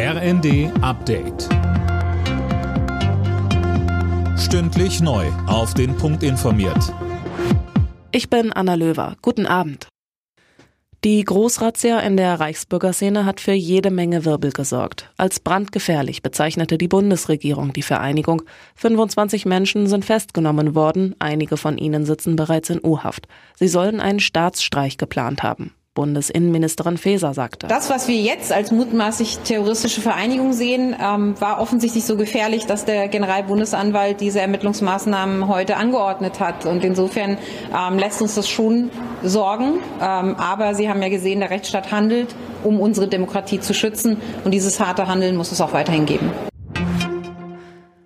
RND Update. Stündlich neu. Auf den Punkt informiert. Ich bin Anna Löwer. Guten Abend. Die Großrazzia in der Reichsbürgerszene hat für jede Menge Wirbel gesorgt. Als brandgefährlich bezeichnete die Bundesregierung die Vereinigung. 25 Menschen sind festgenommen worden, einige von ihnen sitzen bereits in U-Haft. Sie sollen einen Staatsstreich geplant haben. Bundesinnenministerin Faeser sagte. Das, was wir jetzt als mutmaßlich terroristische Vereinigung sehen, ähm, war offensichtlich so gefährlich, dass der Generalbundesanwalt diese Ermittlungsmaßnahmen heute angeordnet hat. Und insofern ähm, lässt uns das schon sorgen. Ähm, aber Sie haben ja gesehen, der Rechtsstaat handelt, um unsere Demokratie zu schützen. Und dieses harte Handeln muss es auch weiterhin geben.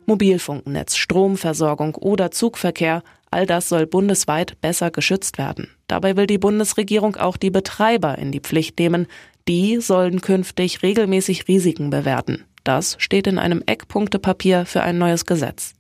Mobilfunknetz, Stromversorgung oder Zugverkehr, all das soll bundesweit besser geschützt werden. Dabei will die Bundesregierung auch die Betreiber in die Pflicht nehmen. Die sollen künftig regelmäßig Risiken bewerten. Das steht in einem Eckpunktepapier für ein neues Gesetz.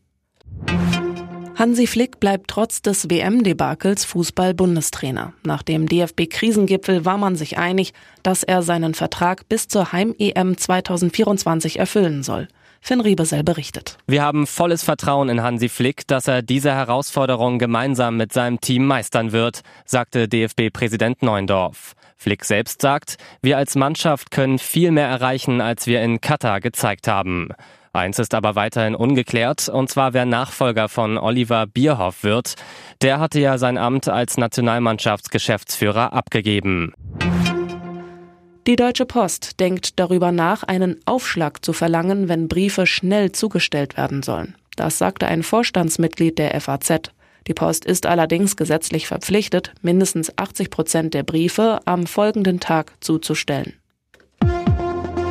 Hansi Flick bleibt trotz des WM-Debakels Fußball-Bundestrainer. Nach dem DFB-Krisengipfel war man sich einig, dass er seinen Vertrag bis zur Heim-EM 2024 erfüllen soll. Finn Riebesell berichtet. Wir haben volles Vertrauen in Hansi Flick, dass er diese Herausforderung gemeinsam mit seinem Team meistern wird, sagte DFB-Präsident Neundorf. Flick selbst sagt, wir als Mannschaft können viel mehr erreichen, als wir in Katar gezeigt haben. Eins ist aber weiterhin ungeklärt, und zwar wer Nachfolger von Oliver Bierhoff wird. Der hatte ja sein Amt als Nationalmannschaftsgeschäftsführer abgegeben. Die Deutsche Post denkt darüber nach, einen Aufschlag zu verlangen, wenn Briefe schnell zugestellt werden sollen. Das sagte ein Vorstandsmitglied der FAZ. Die Post ist allerdings gesetzlich verpflichtet, mindestens 80 Prozent der Briefe am folgenden Tag zuzustellen.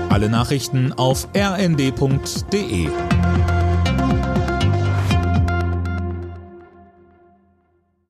Alle Nachrichten auf rnd.de